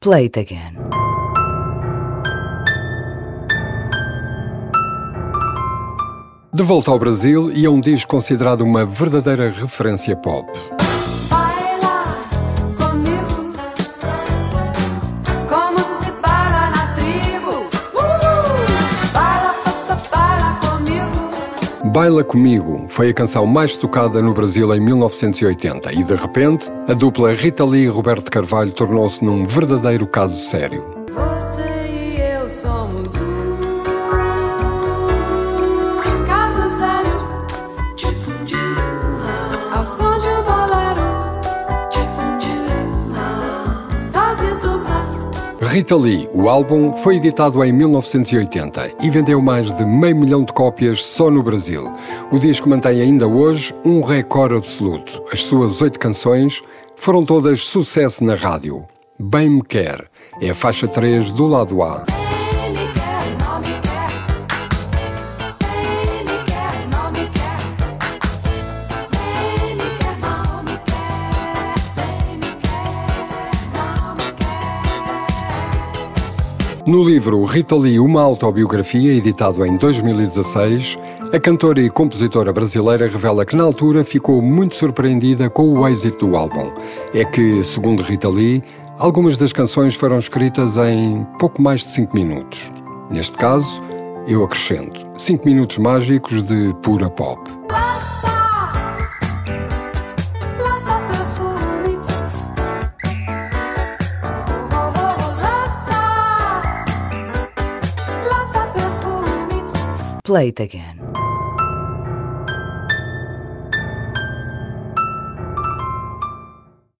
Play it again. De volta ao Brasil e a um disco considerado uma verdadeira referência pop. Baila Comigo foi a canção mais tocada no Brasil em 1980 e, de repente, a dupla Rita Lee e Roberto Carvalho tornou-se num verdadeiro caso sério. Você e eu somos um Rita Lee, o álbum, foi editado em 1980 e vendeu mais de meio milhão de cópias só no Brasil. O disco mantém ainda hoje um recorde absoluto. As suas oito canções foram todas sucesso na rádio. Bem Me Quer é a faixa 3 do lado A. No livro Rita Lee, uma autobiografia, editado em 2016, a cantora e compositora brasileira revela que na altura ficou muito surpreendida com o êxito do álbum. É que, segundo Rita Lee, algumas das canções foram escritas em pouco mais de 5 minutos. Neste caso, eu acrescento 5 minutos mágicos de pura pop. Play it again.